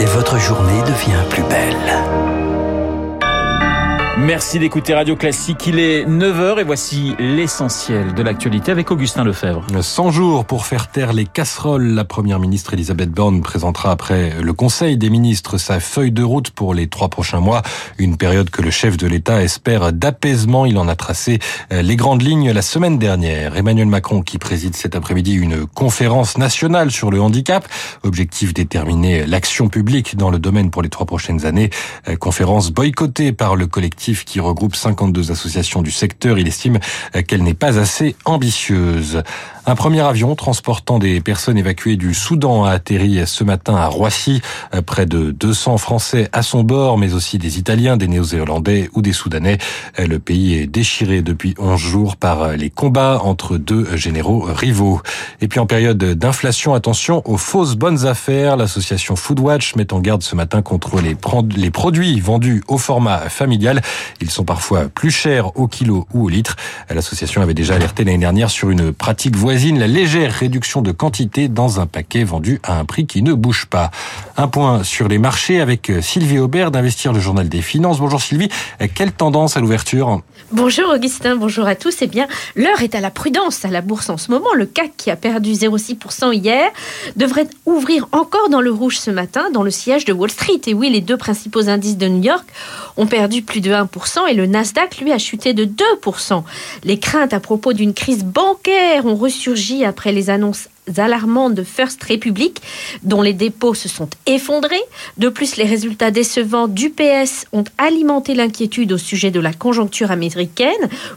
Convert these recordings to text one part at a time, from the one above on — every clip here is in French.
Et votre journée devient plus belle. Merci d'écouter Radio Classique. Il est 9h et voici l'essentiel de l'actualité avec Augustin Lefebvre. 100 jours pour faire taire les casseroles. La première ministre Elisabeth Borne présentera après le Conseil des ministres sa feuille de route pour les trois prochains mois. Une période que le chef de l'État espère d'apaisement. Il en a tracé les grandes lignes la semaine dernière. Emmanuel Macron qui préside cet après-midi une conférence nationale sur le handicap. Objectif déterminer l'action publique dans le domaine pour les trois prochaines années. Conférence boycottée par le collectif qui regroupe 52 associations du secteur. Il estime qu'elle n'est pas assez ambitieuse. Un premier avion transportant des personnes évacuées du Soudan a atterri ce matin à Roissy. Près de 200 Français à son bord, mais aussi des Italiens, des Néo-Zélandais ou des Soudanais. Le pays est déchiré depuis 11 jours par les combats entre deux généraux rivaux. Et puis en période d'inflation, attention aux fausses bonnes affaires. L'association Foodwatch met en garde ce matin contre les, produits vendus au format familial. Ils sont parfois plus chers au kilo ou au litre. L'association avait déjà alerté l'année dernière sur une pratique voisine la légère réduction de quantité dans un paquet vendu à un prix qui ne bouge pas. Un point sur les marchés avec Sylvie Aubert d'Investir le Journal des Finances. Bonjour Sylvie, quelle tendance à l'ouverture? Bonjour Augustin, bonjour à tous. Eh bien, l'heure est à la prudence à la bourse en ce moment. Le CAC qui a 0,6% hier devrait ouvrir encore dans le rouge ce matin dans le siège de Wall Street. Et oui, les deux principaux indices de New York ont perdu plus de 1% et le Nasdaq, lui, a chuté de 2%. Les craintes à propos d'une crise bancaire ont reçu après les annonces alarmantes de First Republic, dont les dépôts se sont effondrés. De plus, les résultats décevants du PS ont alimenté l'inquiétude au sujet de la conjoncture américaine.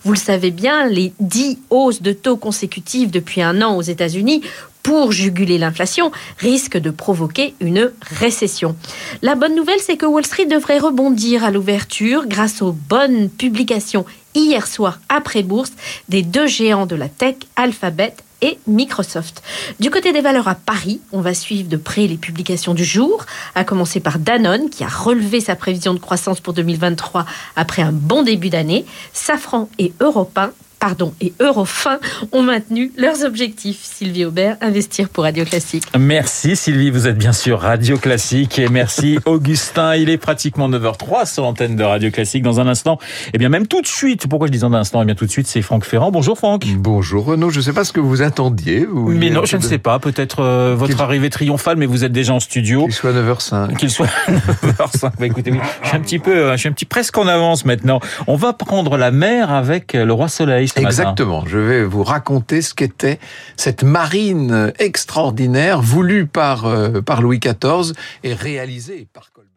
Vous le savez bien, les dix hausses de taux consécutives depuis un an aux États-Unis pour juguler l'inflation risquent de provoquer une récession. La bonne nouvelle, c'est que Wall Street devrait rebondir à l'ouverture grâce aux bonnes publications hier soir après bourse des deux géants de la tech, Alphabet et Microsoft. Du côté des valeurs à Paris, on va suivre de près les publications du jour, à commencer par Danone qui a relevé sa prévision de croissance pour 2023 après un bon début d'année. Safran et Europin pardon, et Eurofin ont maintenu leurs objectifs. Sylvie Aubert, investir pour Radio Classique. Merci Sylvie, vous êtes bien sûr Radio Classique et merci Augustin. Il est pratiquement 9h03 sur l'antenne de Radio Classique. Dans un instant, et eh bien même tout de suite, pourquoi je dis dans un instant, et eh bien tout de suite, c'est Franck Ferrand. Bonjour Franck. Bonjour Renaud, je ne sais pas ce que vous attendiez. Vous mais non, je ne sais pas, peut-être euh, votre arrivée triomphale, mais vous êtes déjà en studio. Qu'il soit 9h05. Qu'il soit 9h05. bah, écoutez, oui, je suis un petit peu, euh, je suis un petit presque en avance maintenant. On va prendre la mer avec le roi Soleil. Exactement. Je vais vous raconter ce qu'était cette marine extraordinaire voulue par, euh, par Louis XIV et réalisée par Colbert.